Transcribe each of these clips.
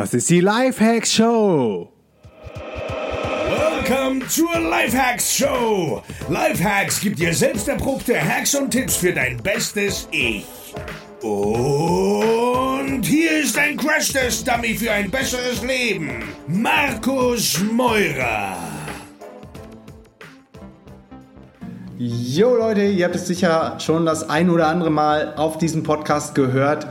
Das ist die Lifehacks Show. Welcome zur Lifehacks Show. Lifehacks gibt dir selbst erprobte Hacks und Tipps für dein bestes Ich. Und hier ist ein Crash-Test-Dummy für ein besseres Leben. Markus Meurer. Jo Leute, ihr habt es sicher schon das ein oder andere Mal auf diesem Podcast gehört.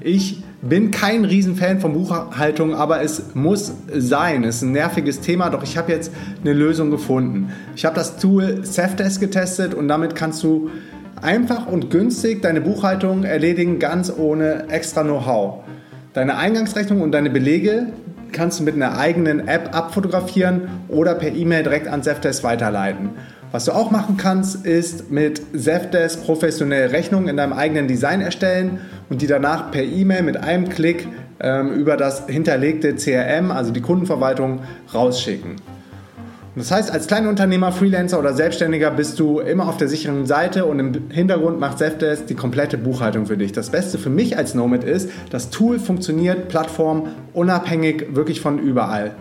Ich bin kein Riesenfan von Buchhaltung, aber es muss sein. Es ist ein nerviges Thema, doch ich habe jetzt eine Lösung gefunden. Ich habe das Tool Safdesk getestet und damit kannst du einfach und günstig deine Buchhaltung erledigen, ganz ohne extra Know-how. Deine Eingangsrechnung und deine Belege kannst du mit einer eigenen App abfotografieren oder per E-Mail direkt an Safdesk weiterleiten. Was du auch machen kannst, ist mit Zefdesk professionelle Rechnungen in deinem eigenen Design erstellen und die danach per E-Mail mit einem Klick ähm, über das hinterlegte CRM, also die Kundenverwaltung, rausschicken. Das heißt, als Kleinunternehmer, Freelancer oder Selbstständiger bist du immer auf der sicheren Seite und im Hintergrund macht Zefdesk die komplette Buchhaltung für dich. Das Beste für mich als Nomad ist, das Tool funktioniert Plattform unabhängig wirklich von überall.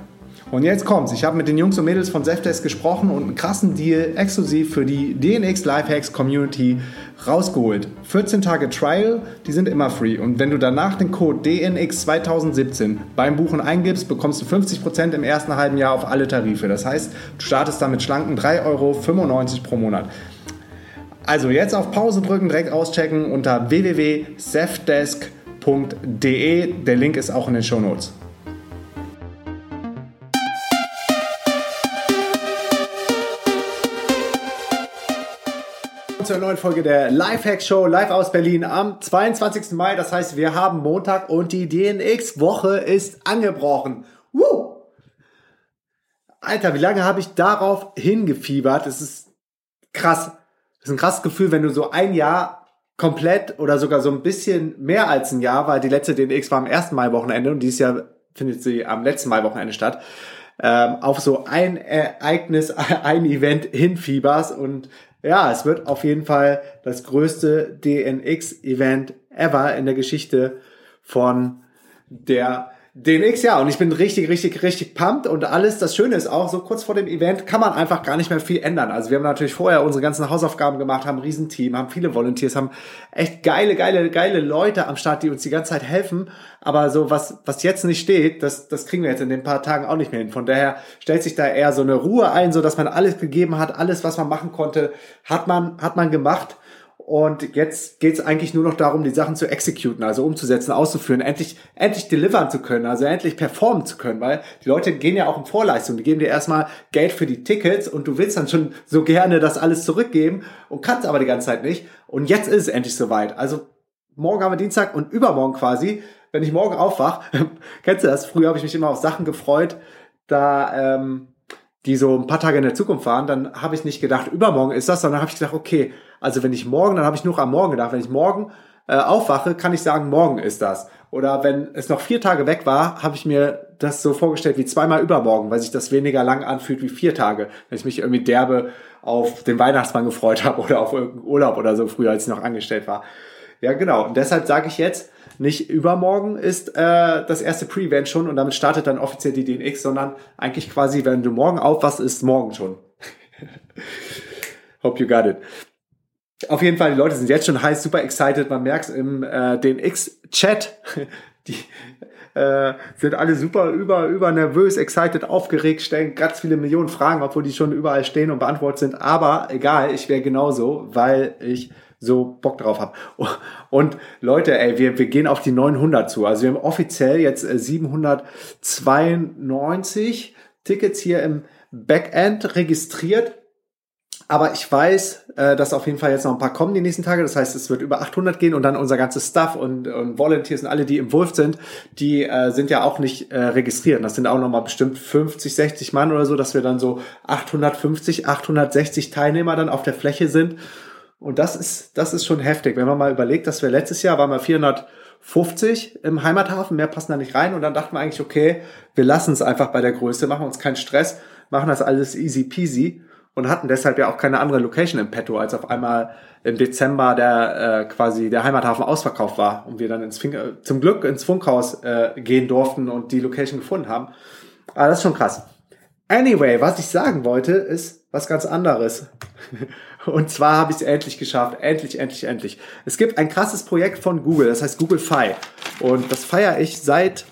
Und jetzt kommt's. Ich habe mit den Jungs und Mädels von Zefdesk gesprochen und einen krassen Deal exklusiv für die DNX Lifehacks Community rausgeholt. 14 Tage Trial, die sind immer free. Und wenn du danach den Code DNX 2017 beim Buchen eingibst, bekommst du 50% im ersten halben Jahr auf alle Tarife. Das heißt, du startest damit schlanken 3,95 Euro pro Monat. Also jetzt auf Pause drücken, direkt auschecken unter www.zefdesk.de. Der Link ist auch in den Show Notes. Zur neuen Folge der Lifehack Show live aus Berlin am 22. Mai. Das heißt, wir haben Montag und die DNX-Woche ist angebrochen. Woo! Alter, wie lange habe ich darauf hingefiebert? Es ist krass. Das ist ein krasses Gefühl, wenn du so ein Jahr komplett oder sogar so ein bisschen mehr als ein Jahr, weil die letzte DNX war am ersten Mai-Wochenende und dieses Jahr findet sie am letzten Mai-Wochenende statt, ähm, auf so ein Ereignis, ein Event hinfieberst und ja, es wird auf jeden Fall das größte DNX-Event ever in der Geschichte von der DNX, ja, und ich bin richtig, richtig, richtig pumped und alles. Das Schöne ist auch, so kurz vor dem Event kann man einfach gar nicht mehr viel ändern. Also wir haben natürlich vorher unsere ganzen Hausaufgaben gemacht, haben ein Riesenteam, haben viele Volunteers, haben echt geile, geile, geile Leute am Start, die uns die ganze Zeit helfen. Aber so was, was jetzt nicht steht, das, das kriegen wir jetzt in den paar Tagen auch nicht mehr hin. Von daher stellt sich da eher so eine Ruhe ein, so dass man alles gegeben hat, alles, was man machen konnte, hat man, hat man gemacht. Und jetzt geht es eigentlich nur noch darum, die Sachen zu exekuten, also umzusetzen, auszuführen, endlich, endlich delivern zu können, also endlich performen zu können, weil die Leute gehen ja auch in Vorleistung. Die geben dir erstmal Geld für die Tickets und du willst dann schon so gerne das alles zurückgeben und kannst aber die ganze Zeit nicht. Und jetzt ist es endlich soweit. Also morgen haben wir Dienstag und übermorgen quasi, wenn ich morgen aufwach, kennst du das? Früher habe ich mich immer auf Sachen gefreut, da ähm, die so ein paar Tage in der Zukunft waren, dann habe ich nicht gedacht, übermorgen ist das, sondern habe ich gedacht, okay, also wenn ich morgen, dann habe ich nur am Morgen gedacht, wenn ich morgen äh, aufwache, kann ich sagen, morgen ist das. Oder wenn es noch vier Tage weg war, habe ich mir das so vorgestellt wie zweimal übermorgen, weil sich das weniger lang anfühlt wie vier Tage. Wenn ich mich irgendwie derbe auf den Weihnachtsmann gefreut habe oder auf irgendeinen Urlaub oder so früher, als ich noch angestellt war. Ja, genau. Und deshalb sage ich jetzt, nicht übermorgen ist äh, das erste Pre-Event schon und damit startet dann offiziell die DNX, sondern eigentlich quasi, wenn du morgen aufwachst, ist morgen schon. Hope you got it. Auf jeden Fall, die Leute sind jetzt schon heiß, super excited. Man merkt im äh, DNX-Chat, die äh, sind alle super über, über nervös, excited, aufgeregt, stellen ganz viele Millionen Fragen, obwohl die schon überall stehen und beantwortet sind. Aber egal, ich wäre genauso, weil ich so Bock drauf habe. Und Leute, ey, wir, wir gehen auf die 900 zu. Also wir haben offiziell jetzt 792 äh, Tickets hier im Backend registriert. Aber ich weiß, äh, dass auf jeden Fall jetzt noch ein paar kommen die nächsten Tage. Das heißt, es wird über 800 gehen und dann unser ganzes Staff und, und Volunteers und alle, die involved sind, die äh, sind ja auch nicht äh, registriert. Das sind auch nochmal bestimmt 50, 60 Mann oder so, dass wir dann so 850, 860 Teilnehmer dann auf der Fläche sind. Und das ist, das ist schon heftig. Wenn man mal überlegt, dass wir letztes Jahr waren wir 450 im Heimathafen, mehr passen da nicht rein. Und dann dachten wir eigentlich, okay, wir lassen es einfach bei der Größe, machen uns keinen Stress, machen das alles easy peasy. und hatten deshalb ja auch keine andere Location im Petto, als auf einmal im Dezember der äh, quasi der Heimathafen ausverkauft war und wir dann ins Fink zum Glück ins Funkhaus äh, gehen durften und die Location gefunden haben. Aber das ist schon krass. Anyway, was ich sagen wollte, ist was ganz anderes. Und zwar habe ich es endlich geschafft. Endlich, endlich, endlich. Es gibt ein krasses Projekt von Google, das heißt Google Fi. Und das feiere ich seit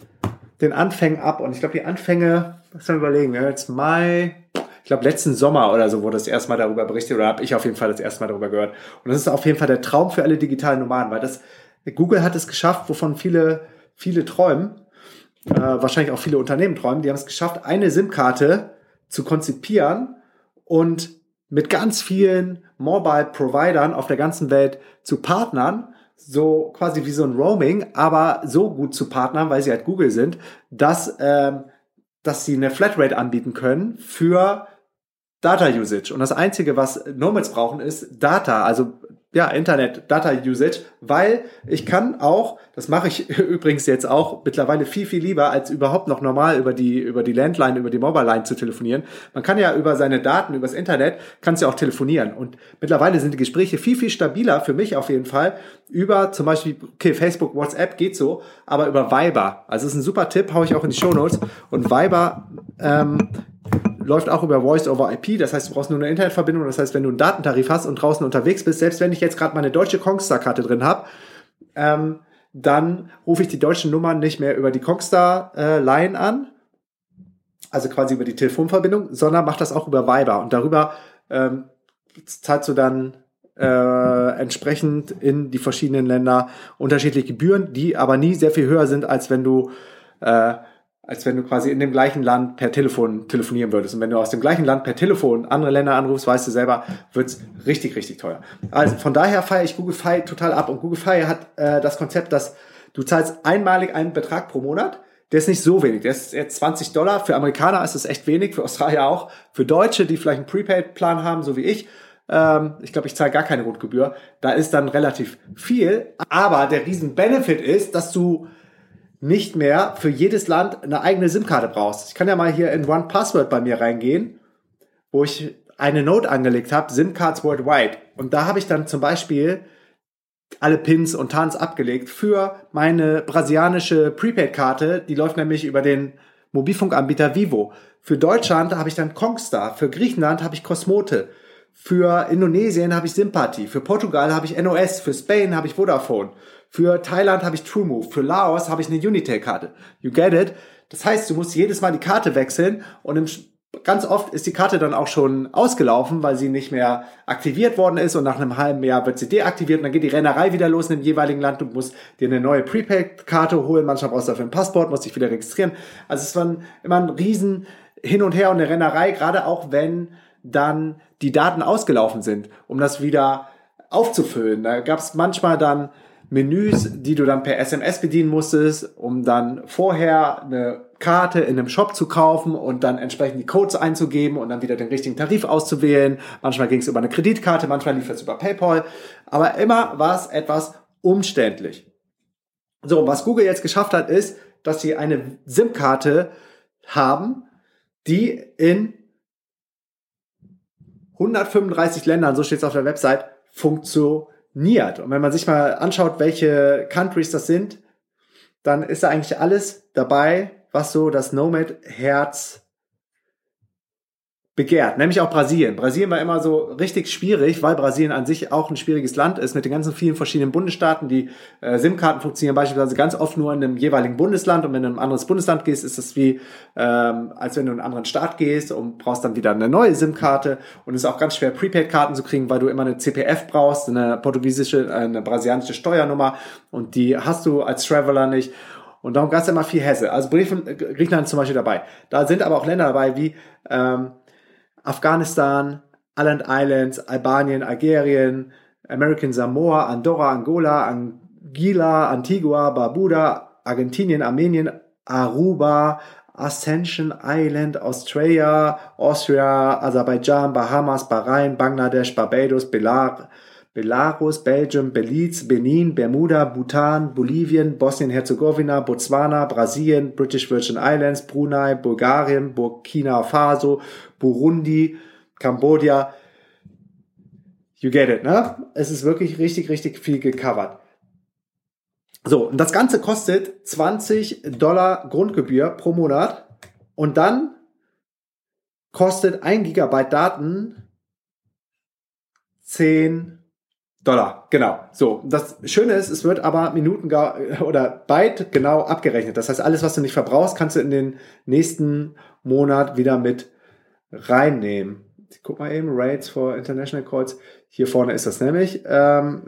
den Anfängen ab. Und ich glaube, die Anfänge, was soll ich überlegen, jetzt Mai, ich glaube, letzten Sommer oder so wurde das erstmal darüber berichtet oder habe ich auf jeden Fall das erste Mal darüber gehört. Und das ist auf jeden Fall der Traum für alle digitalen Nomaden, weil das Google hat es geschafft, wovon viele, viele träumen, äh, wahrscheinlich auch viele Unternehmen träumen, die haben es geschafft, eine SIM-Karte zu konzipieren und mit ganz vielen Mobile Providern auf der ganzen Welt zu partnern, so quasi wie so ein Roaming, aber so gut zu partnern, weil sie halt Google sind, dass, ähm, dass sie eine Flatrate anbieten können für Data Usage. Und das Einzige, was Nomads brauchen, ist Data, also ja, Internet, Data Usage, weil ich kann auch, das mache ich übrigens jetzt auch mittlerweile viel, viel lieber, als überhaupt noch normal über die, über die Landline, über die Mobile Line zu telefonieren. Man kann ja über seine Daten, übers Internet, kannst ja auch telefonieren. Und mittlerweile sind die Gespräche viel, viel stabiler, für mich auf jeden Fall, über zum Beispiel, okay, Facebook, WhatsApp geht so, aber über Viber. Also ist ein super Tipp, hau ich auch in die Show Notes. Und Viber, ähm, läuft auch über Voice over IP. Das heißt, du brauchst nur eine Internetverbindung. Das heißt, wenn du einen Datentarif hast und draußen unterwegs bist, selbst wenn ich jetzt gerade meine deutsche Kongstar-Karte drin habe, ähm, dann rufe ich die deutschen Nummern nicht mehr über die Kongstar-Line äh, an, also quasi über die Telefonverbindung, sondern mach das auch über Viber. Und darüber ähm, zahlst du dann äh, entsprechend in die verschiedenen Länder unterschiedliche Gebühren, die aber nie sehr viel höher sind, als wenn du äh, als wenn du quasi in dem gleichen Land per Telefon telefonieren würdest. Und wenn du aus dem gleichen Land per Telefon andere Länder anrufst, weißt du selber, wird's richtig, richtig teuer. Also von daher feiere ich Google Fi total ab. Und Google Fi hat äh, das Konzept, dass du zahlst einmalig einen Betrag pro Monat. Der ist nicht so wenig. Der ist jetzt 20 Dollar. Für Amerikaner ist das echt wenig, für Australier auch. Für Deutsche, die vielleicht einen Prepaid-Plan haben, so wie ich, ähm, ich glaube, ich zahle gar keine Grundgebühr. Da ist dann relativ viel. Aber der riesen Benefit ist, dass du nicht mehr für jedes Land eine eigene SIM-Karte brauchst. Ich kann ja mal hier in One Password bei mir reingehen, wo ich eine Note angelegt habe, SIM-Cards Worldwide. Und da habe ich dann zum Beispiel alle Pins und Tans abgelegt für meine brasilianische Prepaid-Karte. Die läuft nämlich über den Mobilfunkanbieter Vivo. Für Deutschland habe ich dann Kongstar. Für Griechenland habe ich Cosmote. Für Indonesien habe ich Sympathie. Für Portugal habe ich NOS. Für Spain habe ich Vodafone. Für Thailand habe ich TrueMove. Für Laos habe ich eine Unitel-Karte. You get it? Das heißt, du musst jedes Mal die Karte wechseln und im, ganz oft ist die Karte dann auch schon ausgelaufen, weil sie nicht mehr aktiviert worden ist und nach einem halben Jahr wird sie deaktiviert und dann geht die Rennerei wieder los in dem jeweiligen Land. Du musst dir eine neue Prepaid-Karte holen. Manchmal brauchst du dafür ein Passport, musst dich wieder registrieren. Also es war immer ein riesen Hin und Her und eine Rennerei, gerade auch wenn dann die Daten ausgelaufen sind, um das wieder aufzufüllen. Da gab es manchmal dann Menüs, die du dann per SMS bedienen musstest, um dann vorher eine Karte in einem Shop zu kaufen und dann entsprechend die Codes einzugeben und dann wieder den richtigen Tarif auszuwählen. Manchmal ging es über eine Kreditkarte, manchmal lief es über PayPal. Aber immer war es etwas umständlich. So, was Google jetzt geschafft hat, ist, dass sie eine SIM-Karte haben, die in 135 Ländern, so steht es auf der Website, funktioniert niert. Und wenn man sich mal anschaut, welche Countries das sind, dann ist da eigentlich alles dabei, was so das Nomad-Herz begehrt, nämlich auch Brasilien. Brasilien war immer so richtig schwierig, weil Brasilien an sich auch ein schwieriges Land ist mit den ganzen vielen verschiedenen Bundesstaaten. Die äh, SIM-Karten funktionieren beispielsweise ganz oft nur in einem jeweiligen Bundesland und wenn du in ein anderes Bundesland gehst, ist das wie ähm, als wenn du in einen anderen Staat gehst und brauchst dann wieder eine neue SIM-Karte und es ist auch ganz schwer Prepaid-Karten zu kriegen, weil du immer eine CPF brauchst, eine portugiesische, äh, eine brasilianische Steuernummer und die hast du als Traveler nicht. Und darum gab es immer viel Hesse. Also Griechenland zum Beispiel dabei. Da sind aber auch Länder dabei wie ähm, Afghanistan, Island Islands, Albanien, Algerien, American Samoa, Andorra, Angola, Anguilla, Antigua, Barbuda, Argentinien, Armenien, Aruba, Ascension Island, Australia, Austria, Aserbaidschan, Bahamas, Bahrain, Bangladesch, Barbados, Belar Belarus, Belgium, Belize, Benin, Bermuda, Bhutan, Bolivien, Bosnien-Herzegowina, Botswana, Brasilien, British Virgin Islands, Brunei, Bulgarien, Burkina Faso, Burundi, Kambodscha. You get it, ne? Es ist wirklich richtig, richtig viel gecovert. So, und das Ganze kostet 20 Dollar Grundgebühr pro Monat und dann kostet ein Gigabyte Daten 10 Dollar, genau. So, das Schöne ist, es wird aber Minuten oder Byte genau abgerechnet. Das heißt, alles, was du nicht verbrauchst, kannst du in den nächsten Monat wieder mit reinnehmen. Ich guck mal eben, Rates for International Calls. Hier vorne ist das nämlich. Ähm,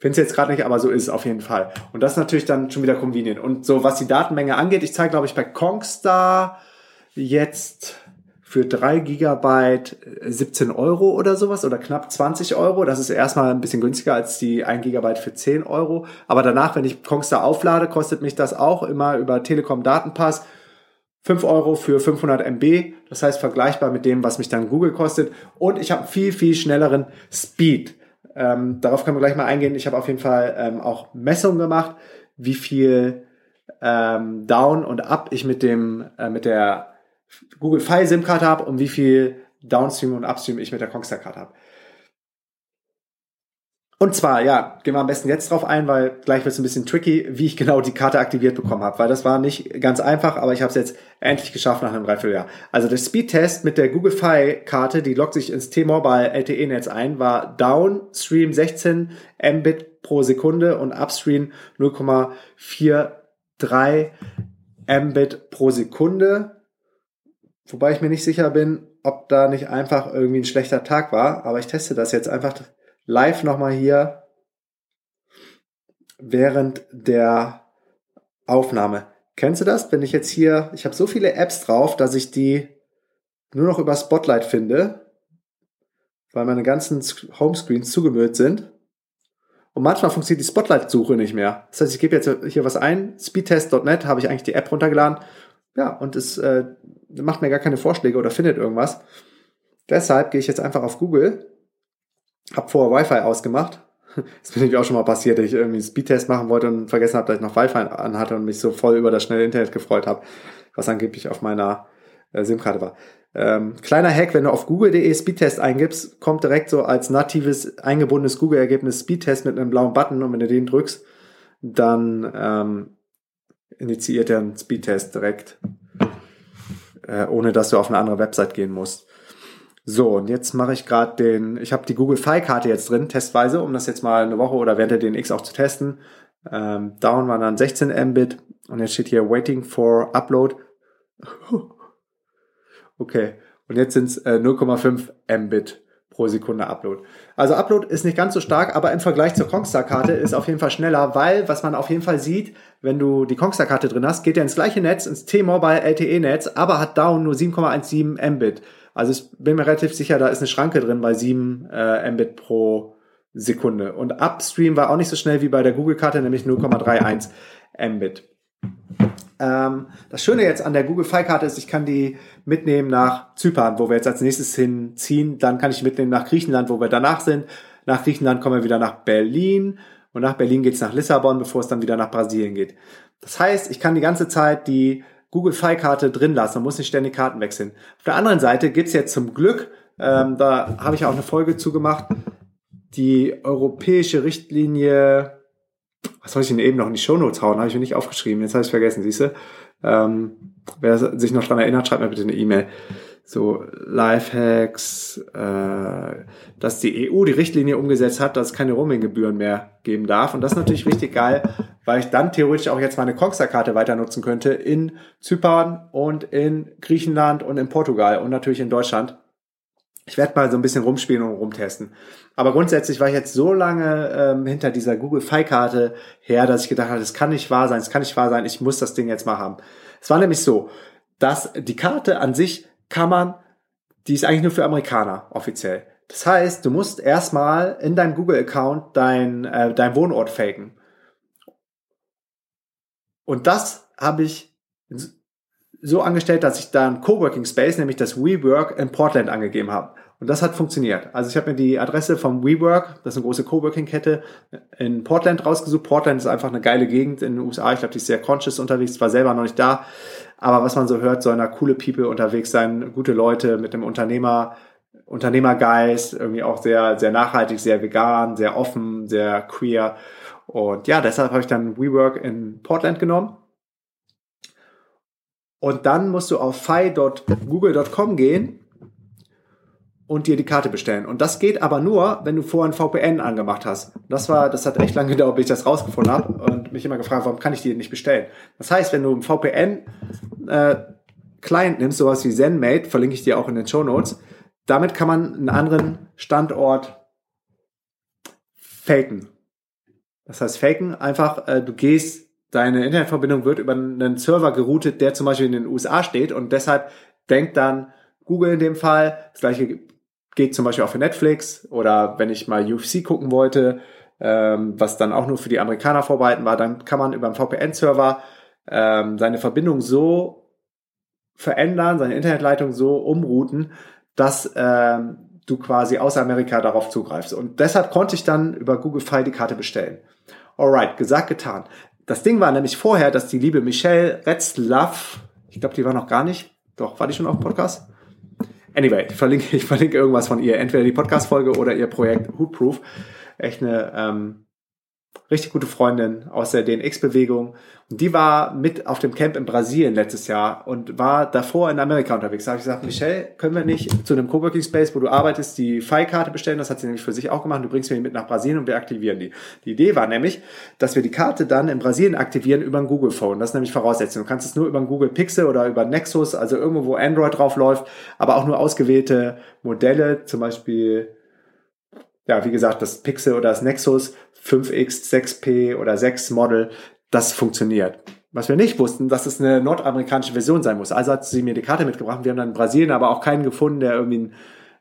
Finde es jetzt gerade nicht, aber so ist es auf jeden Fall. Und das ist natürlich dann schon wieder convenient. Und so, was die Datenmenge angeht, ich zeige, glaube ich, bei Kongstar jetzt für drei Gigabyte 17 Euro oder sowas oder knapp 20 Euro. Das ist erstmal ein bisschen günstiger als die 1 Gigabyte für 10 Euro. Aber danach, wenn ich Kongstar auflade, kostet mich das auch immer über Telekom Datenpass 5 Euro für 500 MB. Das heißt vergleichbar mit dem, was mich dann Google kostet. Und ich habe viel, viel schnelleren Speed. Ähm, darauf können wir gleich mal eingehen. Ich habe auf jeden Fall ähm, auch Messungen gemacht, wie viel ähm, Down und Up ich mit dem äh, mit der Google Fi SIM-Karte habe und wie viel Downstream und Upstream ich mit der Kongstar-Karte habe. Und zwar, ja, gehen wir am besten jetzt drauf ein, weil gleich wird es ein bisschen tricky, wie ich genau die Karte aktiviert bekommen habe, weil das war nicht ganz einfach, aber ich habe es jetzt endlich geschafft nach einem Dreivierteljahr. Also der Speedtest mit der Google Fi Karte, die loggt sich ins T-Mobile LTE-Netz ein, war Downstream 16 Mbit pro Sekunde und Upstream 0,43 Mbit pro Sekunde. Wobei ich mir nicht sicher bin, ob da nicht einfach irgendwie ein schlechter Tag war, aber ich teste das jetzt einfach live nochmal hier während der Aufnahme. Kennst du das? Wenn ich jetzt hier, ich habe so viele Apps drauf, dass ich die nur noch über Spotlight finde, weil meine ganzen Homescreens zugemüllt sind. Und manchmal funktioniert die Spotlight-Suche nicht mehr. Das heißt, ich gebe jetzt hier was ein, speedtest.net, habe ich eigentlich die App runtergeladen. Ja, und es äh, macht mir gar keine Vorschläge oder findet irgendwas. Deshalb gehe ich jetzt einfach auf Google hab vorher Wi-Fi ausgemacht. Das bin nämlich auch schon mal passiert, dass ich irgendwie einen Speedtest machen wollte und vergessen habe, dass ich noch Wi-Fi anhatte und mich so voll über das schnelle Internet gefreut habe, was angeblich auf meiner äh, SIM-Karte war. Ähm, kleiner Hack, wenn du auf google.de Speedtest eingibst, kommt direkt so als natives eingebundenes Google-Ergebnis Speedtest mit einem blauen Button und wenn du den drückst, dann ähm, initiiert er einen Speedtest direkt, äh, ohne dass du auf eine andere Website gehen musst. So, und jetzt mache ich gerade den, ich habe die Google Fi-Karte jetzt drin, testweise, um das jetzt mal eine Woche oder während der DNX auch zu testen. Ähm, down war dann 16 Mbit und jetzt steht hier Waiting for Upload. okay, und jetzt sind es äh, 0,5 Mbit pro Sekunde Upload. Also Upload ist nicht ganz so stark, aber im Vergleich zur Kongstar-Karte ist auf jeden Fall schneller, weil was man auf jeden Fall sieht, wenn du die Kongstar-Karte drin hast, geht er ins gleiche Netz, ins T-Mobile LTE-Netz, aber hat down nur 7,17 Mbit. Also ich bin mir relativ sicher, da ist eine Schranke drin bei 7 äh, Mbit pro Sekunde. Und Upstream war auch nicht so schnell wie bei der Google-Karte, nämlich 0,31 Mbit. Ähm, das Schöne jetzt an der Google Fi-Karte ist, ich kann die mitnehmen nach Zypern, wo wir jetzt als nächstes hinziehen. Dann kann ich mitnehmen nach Griechenland, wo wir danach sind. Nach Griechenland kommen wir wieder nach Berlin. Und nach Berlin geht's nach Lissabon, bevor es dann wieder nach Brasilien geht. Das heißt, ich kann die ganze Zeit die Google Fi-Karte drin lassen und muss nicht ständig Karten wechseln. Auf der anderen Seite gibt's jetzt zum Glück, ähm, da habe ich auch eine Folge zugemacht, die europäische Richtlinie, was soll ich denn eben noch in die Shownotes hauen, habe ich mir nicht aufgeschrieben, jetzt habe ich vergessen, siehst du? Ähm, wer sich noch dran erinnert, schreibt mir bitte eine E-Mail so Lifehacks, äh, dass die EU die Richtlinie umgesetzt hat, dass es keine Roaming-Gebühren mehr geben darf. Und das ist natürlich richtig geil, weil ich dann theoretisch auch jetzt meine Coxa-Karte weiter nutzen könnte in Zypern und in Griechenland und in Portugal und natürlich in Deutschland. Ich werde mal so ein bisschen rumspielen und rumtesten. Aber grundsätzlich war ich jetzt so lange ähm, hinter dieser Google Fi-Karte her, dass ich gedacht habe, das kann nicht wahr sein, das kann nicht wahr sein, ich muss das Ding jetzt mal haben. Es war nämlich so, dass die Karte an sich kann man, die ist eigentlich nur für Amerikaner offiziell. Das heißt, du musst erstmal in deinem Google-Account dein, äh, dein Wohnort faken. Und das habe ich so angestellt, dass ich da ein Coworking Space, nämlich das WeWork in Portland angegeben habe. Und das hat funktioniert. Also ich habe mir die Adresse vom WeWork, das ist eine große Coworking-Kette, in Portland rausgesucht. Portland ist einfach eine geile Gegend in den USA. Ich glaube, die ist sehr conscious unterwegs, war selber noch nicht da. Aber was man so hört, sollen da coole People unterwegs sein, gute Leute mit einem Unternehmer, Unternehmergeist, irgendwie auch sehr, sehr nachhaltig, sehr vegan, sehr offen, sehr queer. Und ja, deshalb habe ich dann WeWork in Portland genommen. Und dann musst du auf fi.google.com gehen und dir die Karte bestellen. Und das geht aber nur, wenn du vorher ein VPN angemacht hast. Das war, das hat echt lange gedauert, bis ich das rausgefunden habe und mich immer gefragt, warum kann ich die nicht bestellen? Das heißt, wenn du ein VPN äh, Client nimmst, sowas wie ZenMate, verlinke ich dir auch in den Show Notes, damit kann man einen anderen Standort faken. Das heißt, faken einfach, äh, du gehst, deine Internetverbindung wird über einen Server geroutet, der zum Beispiel in den USA steht und deshalb denkt dann Google in dem Fall, das gleiche geht zum Beispiel auch für Netflix oder wenn ich mal UFC gucken wollte, ähm, was dann auch nur für die Amerikaner vorbehalten war, dann kann man über einen VPN-Server ähm, seine Verbindung so verändern, seine Internetleitung so umrouten, dass ähm, du quasi aus Amerika darauf zugreifst. Und deshalb konnte ich dann über Google Fi die Karte bestellen. Alright, gesagt, getan. Das Ding war nämlich vorher, dass die liebe Michelle Retzlaff, ich glaube, die war noch gar nicht, doch, war die schon auf Podcast? Anyway, ich verlinke, ich verlinke irgendwas von ihr, entweder die Podcast-Folge oder ihr Projekt Hootproof. Echt eine ähm, richtig gute Freundin aus der DNX-Bewegung. Und die war mit auf dem Camp in Brasilien letztes Jahr und war davor in Amerika unterwegs. Da habe ich gesagt, Michelle, können wir nicht zu einem Coworking Space, wo du arbeitest, die Fi-Karte bestellen? Das hat sie nämlich für sich auch gemacht. Du bringst mir die mit nach Brasilien und wir aktivieren die. Die Idee war nämlich, dass wir die Karte dann in Brasilien aktivieren über ein Google Phone. Das ist nämlich Voraussetzung. Du kannst es nur über ein Google Pixel oder über Nexus, also irgendwo, wo Android drauf läuft, aber auch nur ausgewählte Modelle, zum Beispiel ja, wie gesagt, das Pixel oder das Nexus 5X, 6P oder 6 Model, das funktioniert. Was wir nicht wussten, dass es eine nordamerikanische Version sein muss. Also hat sie mir die Karte mitgebracht. Wir haben dann in Brasilien aber auch keinen gefunden, der irgendwie ein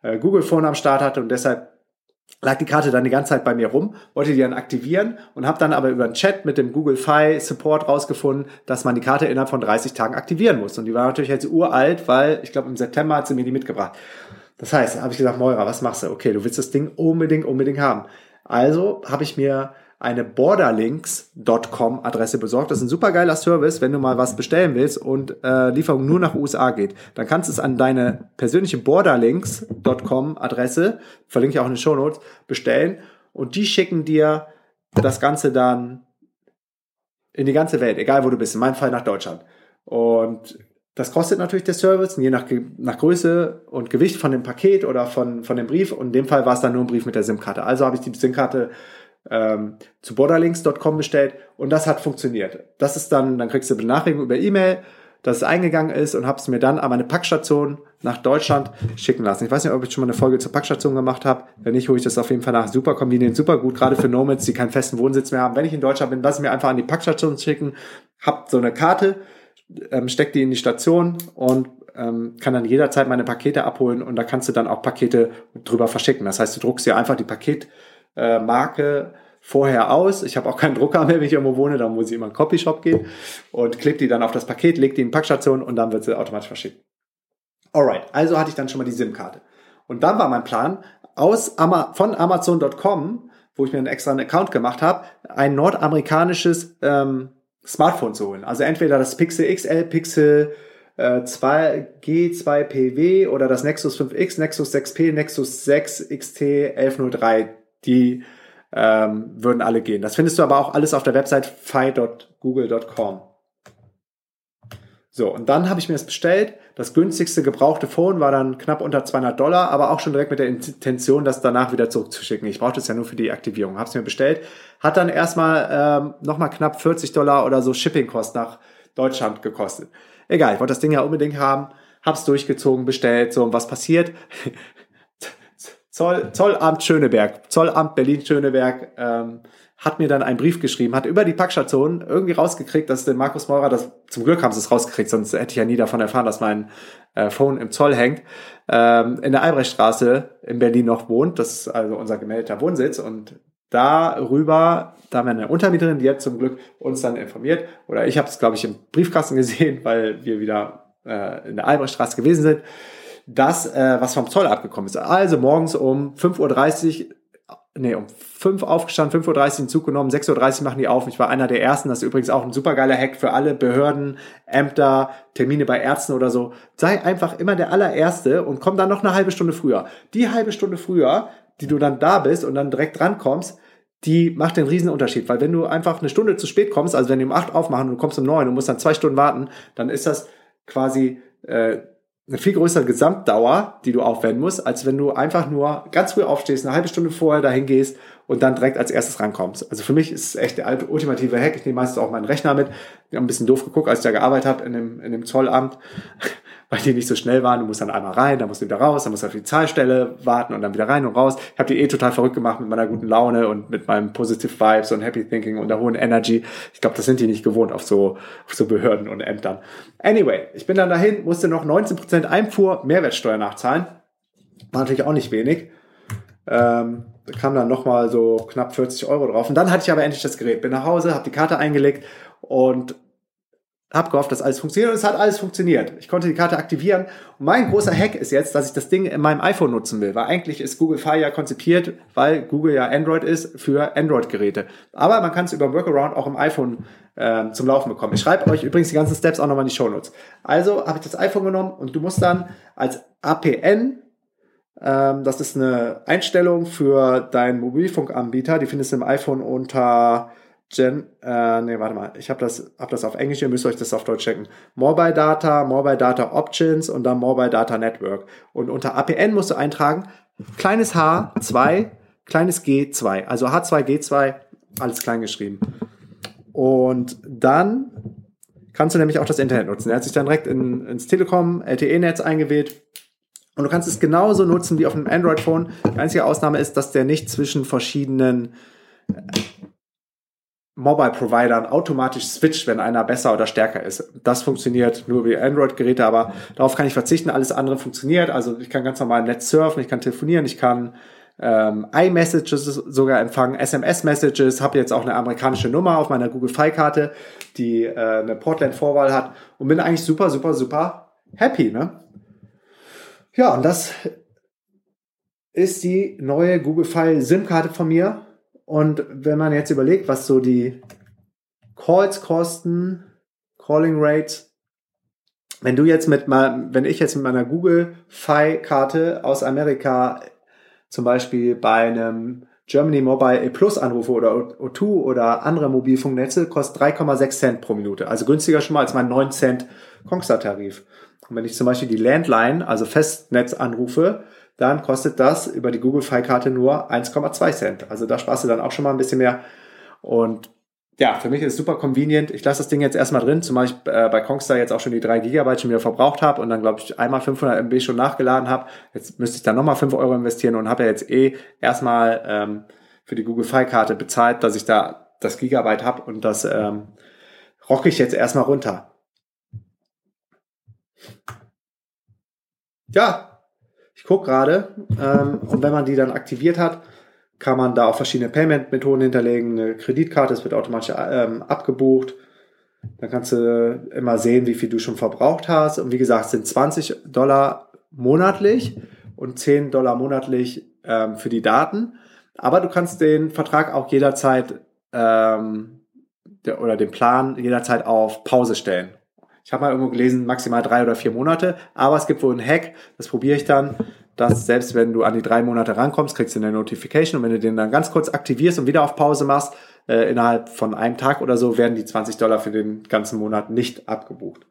äh, Google-Phone am Start hatte und deshalb lag die Karte dann die ganze Zeit bei mir rum, wollte die dann aktivieren und habe dann aber über einen Chat mit dem Google Fi Support rausgefunden, dass man die Karte innerhalb von 30 Tagen aktivieren muss. Und die war natürlich jetzt uralt, weil ich glaube im September hat sie mir die mitgebracht. Das heißt, habe ich gesagt, Moira, was machst du? Okay, du willst das Ding unbedingt, unbedingt haben. Also habe ich mir eine borderlinks.com Adresse besorgt. Das ist ein super geiler Service, wenn du mal was bestellen willst und äh, Lieferung nur nach USA geht. Dann kannst du es an deine persönliche borderlinks.com Adresse, verlinke ich auch in den Show Notes, bestellen und die schicken dir das Ganze dann in die ganze Welt, egal wo du bist, in meinem Fall nach Deutschland. Und das kostet natürlich der Service, je nach, nach Größe und Gewicht von dem Paket oder von, von dem Brief. Und in dem Fall war es dann nur ein Brief mit der SIM-Karte. Also habe ich die SIM-Karte ähm, zu borderlinks.com bestellt und das hat funktioniert. Das ist dann, dann kriegst du Benachrichtigung über E-Mail, dass es eingegangen ist und habe es mir dann an meine Packstation nach Deutschland schicken lassen. Ich weiß nicht, ob ich schon mal eine Folge zur Packstation gemacht habe. Wenn nicht, hole ich das auf jeden Fall nach. Super kombiniert, super gut, gerade für Nomads, die keinen festen Wohnsitz mehr haben. Wenn ich in Deutschland bin, lass ich mir einfach an die Packstation schicken, hab so eine Karte, ähm, steck die in die Station und ähm, kann dann jederzeit meine Pakete abholen und da kannst du dann auch Pakete drüber verschicken. Das heißt, du druckst dir einfach die Paketmarke äh, vorher aus. Ich habe auch keinen Drucker mehr, wenn ich irgendwo wohne, da muss ich immer in einen Copyshop gehen und klick die dann auf das Paket, leg die in die Packstation und dann wird sie automatisch verschickt. Alright, also hatte ich dann schon mal die SIM-Karte. Und dann war mein Plan, aus Ama von Amazon.com, wo ich mir einen extra Account gemacht habe, ein nordamerikanisches ähm, Smartphone zu holen. Also entweder das Pixel XL, Pixel äh, 2G, 2PW oder das Nexus 5X, Nexus 6P, Nexus 6 XT 1103. Die ähm, würden alle gehen. Das findest du aber auch alles auf der Website fi.google.com. So, und dann habe ich mir das bestellt. Das günstigste gebrauchte Phone war dann knapp unter 200 Dollar, aber auch schon direkt mit der Intention, das danach wieder zurückzuschicken. Ich brauchte es ja nur für die Aktivierung. Habe es mir bestellt. Hat dann erstmal ähm, nochmal knapp 40 Dollar oder so Shippingkost nach Deutschland gekostet. Egal, ich wollte das Ding ja unbedingt haben. Hab's durchgezogen, bestellt. So, und was passiert? Zoll, Zollamt Schöneberg, Zollamt Berlin-Schöneberg ähm, hat mir dann einen Brief geschrieben, hat über die Packstation irgendwie rausgekriegt, dass der Markus Meurer, das, zum Glück haben sie es rausgekriegt, sonst hätte ich ja nie davon erfahren, dass mein äh, Phone im Zoll hängt, ähm, in der Albrechtstraße in Berlin noch wohnt. Das ist also unser gemeldeter Wohnsitz und darüber, da haben wir eine Untermieterin, die hat zum Glück uns dann informiert, oder ich habe es, glaube ich, im Briefkasten gesehen, weil wir wieder äh, in der Albrechtstraße gewesen sind das, äh, was vom Zoll abgekommen ist. Also morgens um 5.30 Uhr nee, um 5 aufgestanden, 5.30 Uhr den Zug genommen, 6.30 Uhr machen die auf. Ich war einer der ersten. Das ist übrigens auch ein supergeiler Hack für alle Behörden, Ämter, Termine bei Ärzten oder so. Sei einfach immer der allererste und komm dann noch eine halbe Stunde früher. Die halbe Stunde früher, die du dann da bist und dann direkt drankommst, die macht den riesen Unterschied. Weil wenn du einfach eine Stunde zu spät kommst, also wenn die um 8 aufmachen und du kommst um 9 und musst dann zwei Stunden warten, dann ist das quasi äh, eine viel größere Gesamtdauer, die du aufwenden musst, als wenn du einfach nur ganz früh aufstehst, eine halbe Stunde vorher dahin gehst und dann direkt als erstes rankommst. Also für mich ist es echt der ultimative Hack. Ich nehme meistens auch meinen Rechner mit. Ich habe ein bisschen doof geguckt, als ich da gearbeitet habe in dem, in dem Zollamt weil die nicht so schnell waren. Du musst dann einmal rein, dann musst du wieder raus, dann musst du auf die Zahlstelle warten und dann wieder rein und raus. Ich habe die eh total verrückt gemacht mit meiner guten Laune und mit meinem Positive Vibes und Happy Thinking und der hohen Energy. Ich glaube, das sind die nicht gewohnt auf so, auf so Behörden und Ämtern. Anyway, ich bin dann dahin, musste noch 19% Einfuhr Mehrwertsteuer nachzahlen. War natürlich auch nicht wenig. Ähm, da kam dann nochmal so knapp 40 Euro drauf. Und dann hatte ich aber endlich das Gerät. Bin nach Hause, habe die Karte eingelegt und hab gehofft, dass alles funktioniert und es hat alles funktioniert. Ich konnte die Karte aktivieren und mein großer Hack ist jetzt, dass ich das Ding in meinem iPhone nutzen will, weil eigentlich ist Google Fi ja konzipiert, weil Google ja Android ist für Android-Geräte. Aber man kann es über Workaround auch im iPhone äh, zum Laufen bekommen. Ich schreibe euch übrigens die ganzen Steps auch nochmal in die Show Notes. Also habe ich das iPhone genommen und du musst dann als APN ähm, das ist eine Einstellung für deinen Mobilfunkanbieter, die findest du im iPhone unter Gen, äh, nee, warte mal, ich habe das, hab das auf Englisch, ihr müsst euch das auf Deutsch checken. Mobile Data, Mobile Data Options und dann Mobile Data Network. Und unter APN musst du eintragen, kleines H, 2, kleines G, 2. Also H2, G2, alles klein geschrieben. Und dann kannst du nämlich auch das Internet nutzen. Er hat sich dann direkt in, ins Telekom LTE-Netz eingewählt. Und du kannst es genauso nutzen wie auf einem Android-Phone. Die einzige Ausnahme ist, dass der nicht zwischen verschiedenen Mobile-Providern automatisch switcht, wenn einer besser oder stärker ist. Das funktioniert nur wie Android-Geräte, aber darauf kann ich verzichten. Alles andere funktioniert. Also ich kann ganz normal Netz surfen, ich kann telefonieren, ich kann ähm, iMessages sogar empfangen, SMS-Messages, habe jetzt auch eine amerikanische Nummer auf meiner Google Fi-Karte, die äh, eine Portland-Vorwahl hat und bin eigentlich super, super, super happy. Ne? Ja, und das ist die neue Google Fi SIM-Karte von mir und wenn man jetzt überlegt, was so die Calls kosten, Calling Rates, wenn du jetzt mit mal, wenn ich jetzt mit meiner Google Fi Karte aus Amerika zum Beispiel bei einem Germany Mobile A Plus anrufe oder O2 oder andere Mobilfunknetze, kostet 3,6 Cent pro Minute. Also günstiger schon mal als mein 9 Cent Kongstar Tarif. Und wenn ich zum Beispiel die Landline, also Festnetz anrufe, dann kostet das über die Google Fi-Karte nur 1,2 Cent. Also da sparst du dann auch schon mal ein bisschen mehr. Und ja, für mich ist es super convenient. Ich lasse das Ding jetzt erstmal drin, zumal ich äh, bei Kongstar jetzt auch schon die 3 Gigabyte schon wieder verbraucht habe und dann, glaube ich, einmal 500 MB schon nachgeladen habe. Jetzt müsste ich dann nochmal 5 Euro investieren und habe ja jetzt eh erstmal ähm, für die Google Fi-Karte bezahlt, dass ich da das Gigabyte habe und das ähm, rocke ich jetzt erstmal runter. Ja, gucke gerade ähm, und wenn man die dann aktiviert hat, kann man da auch verschiedene Payment-Methoden hinterlegen. Eine Kreditkarte, es wird automatisch ähm, abgebucht. Dann kannst du immer sehen, wie viel du schon verbraucht hast. Und wie gesagt, es sind 20 Dollar monatlich und 10 Dollar monatlich ähm, für die Daten. Aber du kannst den Vertrag auch jederzeit ähm, der, oder den Plan jederzeit auf Pause stellen. Ich habe mal irgendwo gelesen, maximal drei oder vier Monate, aber es gibt wohl einen Hack, das probiere ich dann, dass selbst wenn du an die drei Monate rankommst, kriegst du eine Notification und wenn du den dann ganz kurz aktivierst und wieder auf Pause machst, äh, innerhalb von einem Tag oder so, werden die 20 Dollar für den ganzen Monat nicht abgebucht.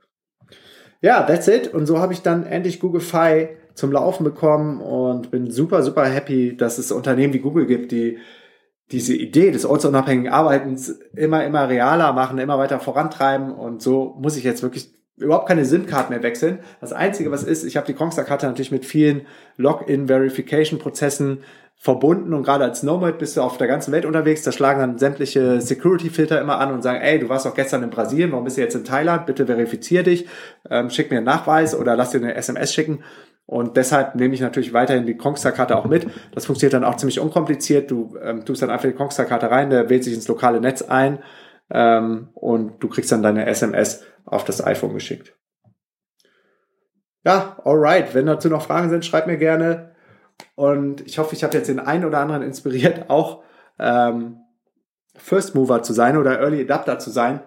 Ja, that's it. Und so habe ich dann endlich Google Fi zum Laufen bekommen und bin super, super happy, dass es Unternehmen wie Google gibt, die diese Idee des ortsunabhängigen Arbeitens immer, immer realer machen, immer weiter vorantreiben. Und so muss ich jetzt wirklich überhaupt keine SIM-Card mehr wechseln. Das Einzige, was ist, ich habe die Kongstar-Karte natürlich mit vielen Login-Verification-Prozessen verbunden und gerade als Nomad bist du auf der ganzen Welt unterwegs, da schlagen dann sämtliche Security-Filter immer an und sagen, ey, du warst doch gestern in Brasilien, warum bist du jetzt in Thailand? Bitte verifizier dich, ähm, schick mir einen Nachweis oder lass dir eine SMS schicken. Und deshalb nehme ich natürlich weiterhin die Kongstar-Karte auch mit. Das funktioniert dann auch ziemlich unkompliziert. Du ähm, tust dann einfach die Kongstar-Karte rein, der wählt sich ins lokale Netz ein ähm, und du kriegst dann deine SMS auf das iPhone geschickt. Ja, alright. Wenn dazu noch Fragen sind, schreibt mir gerne. Und ich hoffe, ich habe jetzt den einen oder anderen inspiriert, auch ähm, First Mover zu sein oder Early Adapter zu sein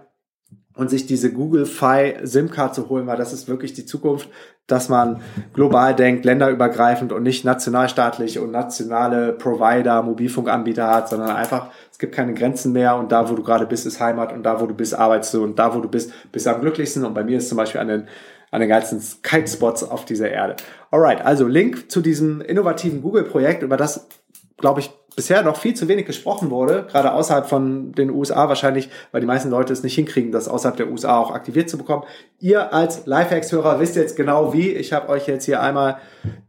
und sich diese Google Fi SIM-Card zu holen, weil das ist wirklich die Zukunft, dass man global denkt, länderübergreifend und nicht nationalstaatlich und nationale Provider, Mobilfunkanbieter hat, sondern einfach, es gibt keine Grenzen mehr und da, wo du gerade bist, ist Heimat und da, wo du bist, arbeitest du und da, wo du bist, bist du am glücklichsten und bei mir ist zum Beispiel an den, an den ganzen Kite-Spots auf dieser Erde. Alright, also Link zu diesem innovativen Google-Projekt, über das, glaube ich, bisher noch viel zu wenig gesprochen wurde, gerade außerhalb von den USA wahrscheinlich, weil die meisten Leute es nicht hinkriegen, das außerhalb der USA auch aktiviert zu bekommen. Ihr als Lifehacks-Hörer wisst jetzt genau wie. Ich habe euch jetzt hier einmal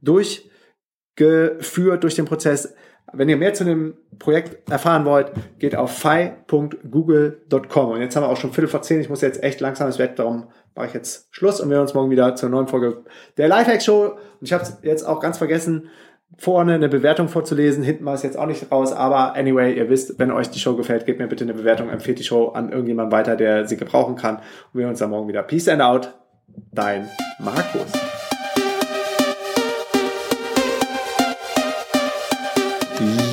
durchgeführt durch den Prozess. Wenn ihr mehr zu dem Projekt erfahren wollt, geht auf fi.google.com. Und jetzt haben wir auch schon Viertel vor zehn. Ich muss jetzt echt langsam ins Bett, darum mache ich jetzt Schluss und wir hören uns morgen wieder zur neuen Folge der Lifehack Show. Und ich habe jetzt auch ganz vergessen, vorne eine Bewertung vorzulesen. Hinten war es jetzt auch nicht raus, aber anyway, ihr wisst, wenn euch die Show gefällt, gebt mir bitte eine Bewertung, empfehlt die Show an irgendjemand weiter, der sie gebrauchen kann. Und wir hören uns dann morgen wieder. Peace and out. Dein Markus.